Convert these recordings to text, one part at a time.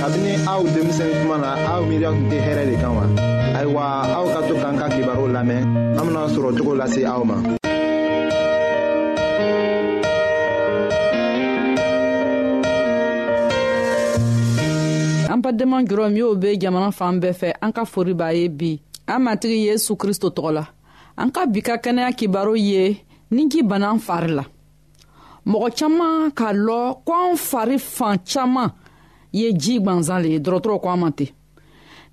kabini aw denmisɛn kuma na aw miiriya tun tɛ hɛrɛ de kan wa ayiwa aw ka to k'an ka kibaruw lamɛn an bena sɔrɔ cogo lase aw ma an badenma jɔrɔ min y'o be jamana fan bɛɛ fɛ an ka fori b'a ye bi an matigi yesu kristo tɔgɔ la an ka bi ka kɛnɛya kibaru ye ni ji bana fari la mɔgɔ caman k'a lɔ ko an fari fan caman ye ji gwanzan le ye dɔrɔtɔrɔ ko an ma ten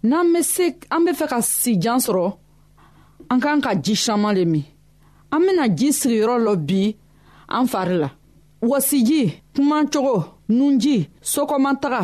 n'an be se an be fɛ ka sijan sɔrɔ an k'an ka ji saman le min an bena ji sigiyɔrɔ lɔ bi an fari la wasiji kuman cogo nunji sokɔmataga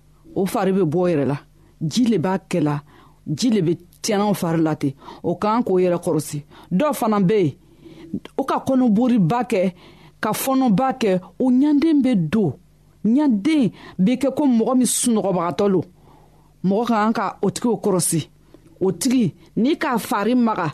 o fari bɛ bɔ yɛrɛ la ji le b'a kɛ la ji le bɛ tiɲɛnaw fari la ten o kan k'o yɛrɛ kɔrɔsi dɔw fana bɛ yen o ka kɔnɔboriba kɛ ka fɔnɔba kɛ o ɲanden bɛ don ɲanden bɛ kɛ ko mɔgɔ min sunɔgɔbagatɔ lo mɔgɔ ka kan ka o tigiw kɔrɔsi o tigi n'i k'a fari maga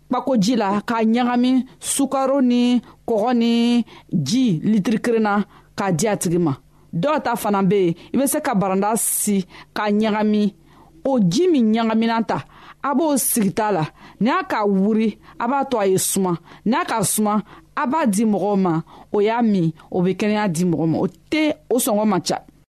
kpako ji la k'a ɲagami sukaro ni kɔgɔ ni ji litiri kelen na k'a di a tigi ma dɔw ta fana bɛ yen i bɛ se ka baranda si k'a ɲagami o ji min ɲagamina ta a b'o sigita la ni a k'a wuri a b'a to a ye suma ni a k'a suma a b'a di mɔgɔw ma o y'a min o bɛ kɛnɛya di mɔgɔ ma o tɛ o sɔngɔ man ca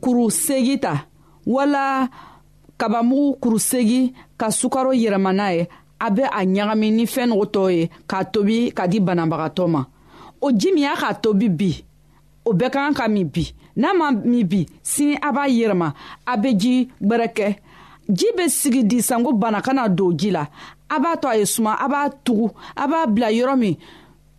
kuru segi ta wala kabamugu kuru segi ka sukaro yɛlɛma n'a ye a bɛ a ɲagami ni fɛn nogo tɔw ye k'a tobi ka di banabagatɔ ma o ji min y'a k'a tobi bi o bɛɛ ka kan ka min bi n'a ma min bi sini a b'a yɛlɛma a bɛ ji gbɛrɛ kɛ ji bɛ sigi di sanko bana kana don ji la a b'a to a ye suma a b'a tugu a b'a bila yɔrɔ min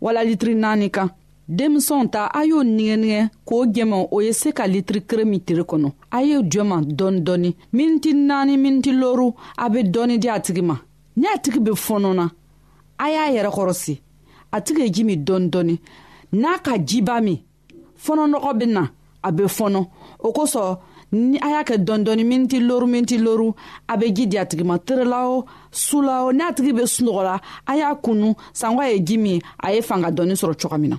wala litiri naani kan denmisɛnw ta a y'o nigɛnigɛ k'o jɛmɔ o ye se ka litiri kere min tiri kɔnɔ a ye jɔma dɔɔni dɔɔni miniti naani miniti loru a bɛ dɔɔni di a tigi ma ni a tigi bɛ fɔɔnɔ na a y'a yɛrɛ kɔrɔsi a tigi ye ji min dɔɔni dɔɔni n'a ka jiba min fɔnɔnɔgɔ bɛ na a bɛ fɔnɔ o kosɔn ni a y'a kɛ dɔɔni miniti loru miniti loru a bɛ ji di a tigi ma terela o su la o n'a tigi bɛ sunɔgɔ la a y'a kunu sanko ye ji min a ye fanga dɔɔni sɔrɔ cogo min na.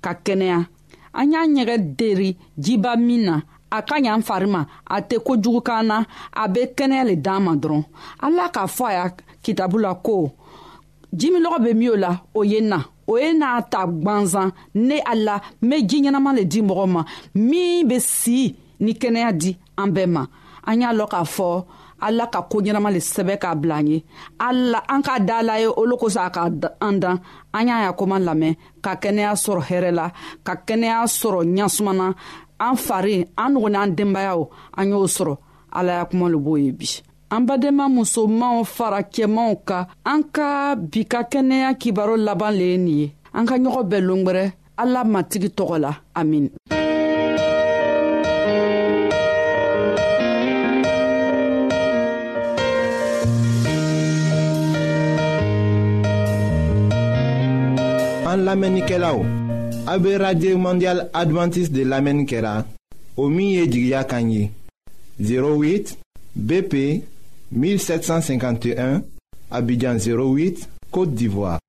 ka kɛnɛya an y'a ɲɛgɛn deri jiba min na a ka ɲi an fari ma a tɛ kojugu kan na a bɛ kɛnɛya le d'an ma dɔrɔn ala k'a fɔ a y'a kitabu la ko jimilɔgɔ bɛ min o la o ye na o ye n'a ta gwanzan ne ala n bɛ ji ɲɛnama le di mɔgɔ ma min bɛ si ni kɛnɛya di an bɛɛ ma an y'a lɔn k'a fɔ ala ka koo ɲɛnama le sɛbɛ k'a bila an ye ala an k'a da la ye olu kosɔn a ka an dan an y'a y'a koman lamɛn ka kɛnɛya sɔrɔ hɛrɛ la ka kɛnɛya sɔrɔ ɲasumana an fari an nugu n'an denbayaw an y'o sɔrɔ ala y'a kuma le b'o ye bi an badenma musomanw fara cɛmanw ka an ka bi ka kɛnɛya kibaro laban le ye nin ye an ka ɲɔgɔn bɛɛ longwɛrɛ ala matigi tɔgɔ la amin an lamɛnnikɛlaw a be radio mondial adventiste de lamɛnni kɛra o min ye jigiya kan ye 08 bp 1751 abidjan 08 côte d'ivoire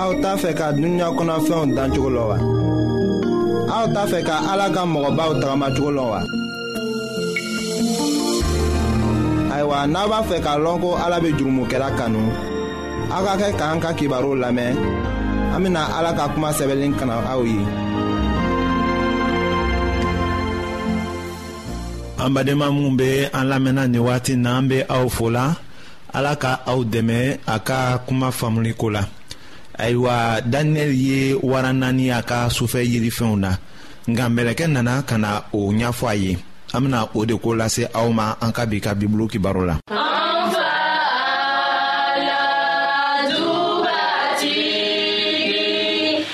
aw t'a fɛ ka dunuya kɔnɔfɛnw dan cogo la wa aw t'a fɛ ka ala ka mɔgɔbaw tagamacogo la wa ayiwa n'a b'a fɛ k'a lɔn ko ala bɛ jurumokɛla kanu aw ka kɛ k'an ka kibaru lamɛn an bɛna ala ka kuma sɛbɛnlen kana aw ye an badenma minw be an lamɛnna ni wagati na an be aw fola ala ka aw dɛmɛ a ka kuma faamuli ko la ayiwa daniyɛli ye wara naani a ka sufɛ yirifɛnw na nka mɛlɛkɛ nana ka na o ɲafɔ a ye an bena o de ko lase aw ma an ka bi ka bibulu kibaro la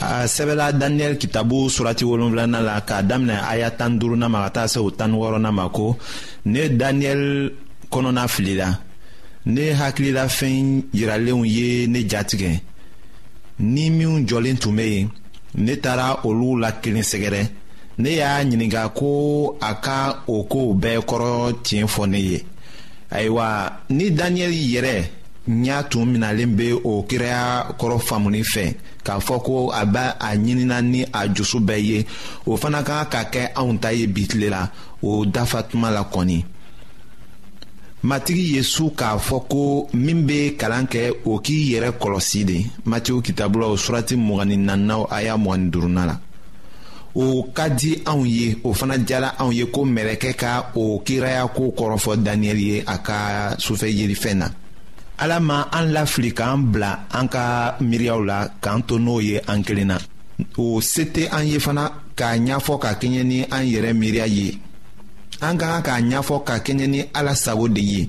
a sɛbɛla daniyɛli kitabu surati wolonfilana la k'a daminɛ aya tan duruna ma ka taa se o tan wɔɔrɔna ma ko ne daniyɛli kɔnɔna filila ne hakililafɛn yiralenw ye ne jatigɛ ni minw jɔlen tun bɛ yen ne taara olu la kelen sɛgɛrɛ ne y'a ɲininka ko a ka o kow bɛɛ kɔrɔ tiɲɛ fɔ ne ye ayiwa ni daniyɛli yɛrɛ ɲa tun minalen bɛ o kiraya kɔrɔ faamuni fɛ k'a fɔ ko a bɛ a ɲinina ni a jusu bɛɛ ye o fana ka ka kɛ anw ta ye bi tile la o dafa tuma la kɔni matigi yesu k'a fɔ ko min bɛ kalan kɛ o k'i yɛrɛ kɔlɔsi de matiw kitabulaw surati mɔgɔni nannaw a y'a mɔgɔni durunna la o ka di anw ye o fana diyara anw ye ko mɛlɛkɛ ka o kiraya ko kɔrɔfɔ daniyɛli ye a ka sufɛ yelifɛn na ala ma an lafili k'an bila an ka miiriyaw la k'an to n'o ye an kelen na o se tɛ an ye fana k'a ɲɛfɔ ka kɛɲɛ ni an yɛrɛ miiriya ye an ka kan k'a ɲɛfɔ ka kɛɲɛ ni ala sago de ye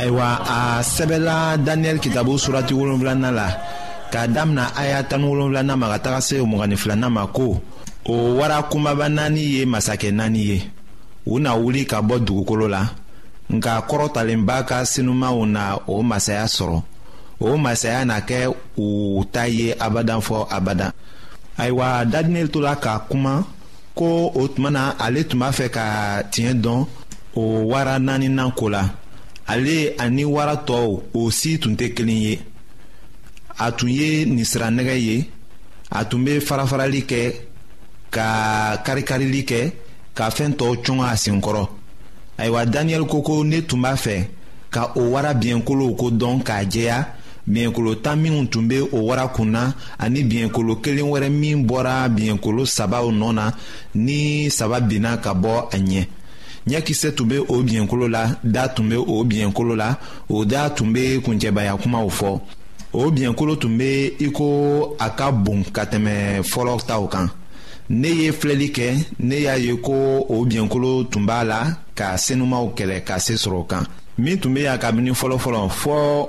ayiwa a sɛbɛla daniyɛli kitabu surati wolonfilana la k'a damina aya tani wolonfilana ma ka taga se o mɔgɔnin filana ma ko o wara kunbaba naani ye masakɛ naani ye u na wuli ka bɔ dugukolo la nka kɔrɔtalenba ka sinumanw na o masaya sɔrɔ o masaya na kɛ u ta ye abadan fɔ abadan ayiwa daniyɛli tola ka kuma ko o tuma na ale tun b'a fɛ ka tiɲɛ dɔn o wara naaninan ko la ale ani wara tɔw o si tun tɛ kelen ye a tun ye nisiranɛgɛ ye a tun bɛ farafarali kɛ ka karikarili kɛ ka fɛn tɔw cɔn a senkɔrɔ ayiwa daniyɛli ko ko ne tun b'a fɛ ka o wara biɲɛkolow ko dɔn k'a jɛya biɲɛkolo tan minw tun bɛ o wara kun na ani biɲɛkolo kelen wɛrɛ min bɔra biɲɛkolo sabaw nɔ na ni saba binna ka bɔ a ɲɛ ɲɛkisɛ tun bɛ o biɲɛkolo la da tun bɛ o biɲɛkolo la o da tun bɛ kuncɛbaya kumaw fɔ o biɲɛkolo tun bɛ i ko a ka bon ka tɛmɛ fɔlɔ taw kan ne ye filɛli kɛ ne y'a ye ko o biɲɛkolo tun b'a la ka senumaw kɛlɛ ka se sɔrɔ o kan min tun bɛ yan kabini fɔlɔfɔlɔ fɔɔ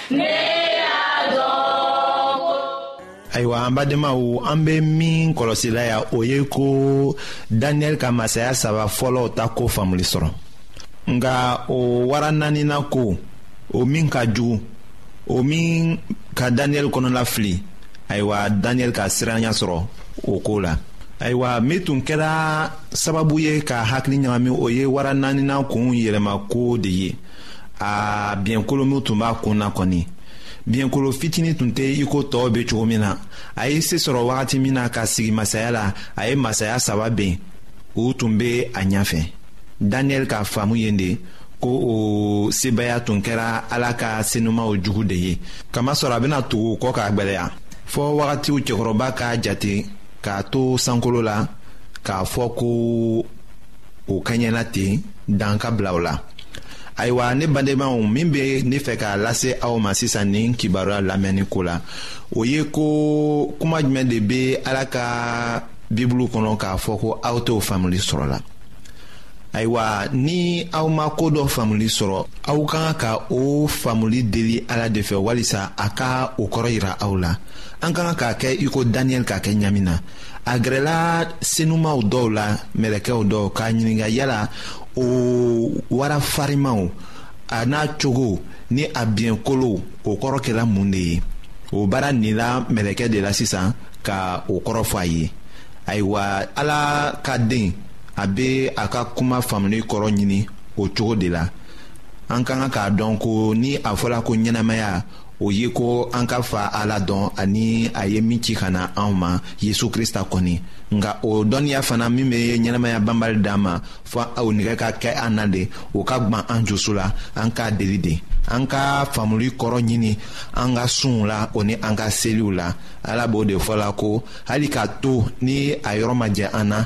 ayiwa an badenmaw an bɛ min kɔlɔsila ya o ye ko daniyɛli ka masaya saba fɔlɔw ta ko faamuli sɔrɔ nka o wara naanina ko o min ka jugu o min ka daniyɛli kɔnɔla fili ayiwa daniyɛli ka siranya sɔrɔ o ko la ayiwa min tun kɛra sababu ye ka hakili ɲagami o ye wara naanina kun yɛlɛma ko de ye aa biɲɛkolomiw tun b'a kun na kɔni biɲɛkolo fitinin tun tɛ i ko tɔɔw bɛ cogo min na a ye se sɔrɔ wagati min na ka sigi masaya la a ye masaya saba ben u tun bɛ a ɲɛfɛ daniyɛli ka faamu ye de ko o sebaaya tun kɛra ala ka senumaw jugu de ye kamasɔrɔ a bɛna tugu kɔ k'a gbɛlɛya fɔɔ wagatiw cɛkɔrɔba k'a jate k'a to sankolo la k'a fɔ ko o kaɲɛna ten dan ka bila o la ayiwa ne badenmaw min bɛ ne fɛ k'a lase aw ma sisan nin kibaruya lamɛnni ko la o ye ko kuma jumɛn de bɛ ala ka bibulu kɔnɔ k'a fɔ ko aw t'o faamuli sɔrɔ la ayiwa ni aw ma ko dɔ faamuli sɔrɔ aw ka kan ka o faamuli deli ala de fɛ walisa a ka o kɔrɔ yira aw la an ka kan k'a kɛ i ko daniyɛli k'a kɛ ɲami na a gɛrɛla senumaw dɔw la mɛlɛkɛw dɔw k'a ɲininka yala o wara farimanw a n'a cogo ni a biɲɛkolow o kɔrɔ kɛra mun de ye o baara nila mɛlɛkɛ de la sisan ka o kɔrɔ fɔ a ye ayiwa ala ka den a bɛ a ka kuma faamuli kɔrɔ ɲini o cogo de la an ka kan k'a dɔn ko ni a fɔra ko ɲɛnamaya o ye ko an ka fa ala dɔn ani a ye min ci ka na anw ma yesu krista kɔni nka o dɔnniya fana min bɛ ɲɛnamaya banbali d'an ma fɔ o nɛgɛ ka kɛ an na de o ka gwan an jusu la an k'a deli de an ka faamuli kɔrɔ ɲini an ka sunw la o ni an ka seliw la ala b'o de fɔ la ko hali k'a to ni a yɔrɔ ma jɛ an na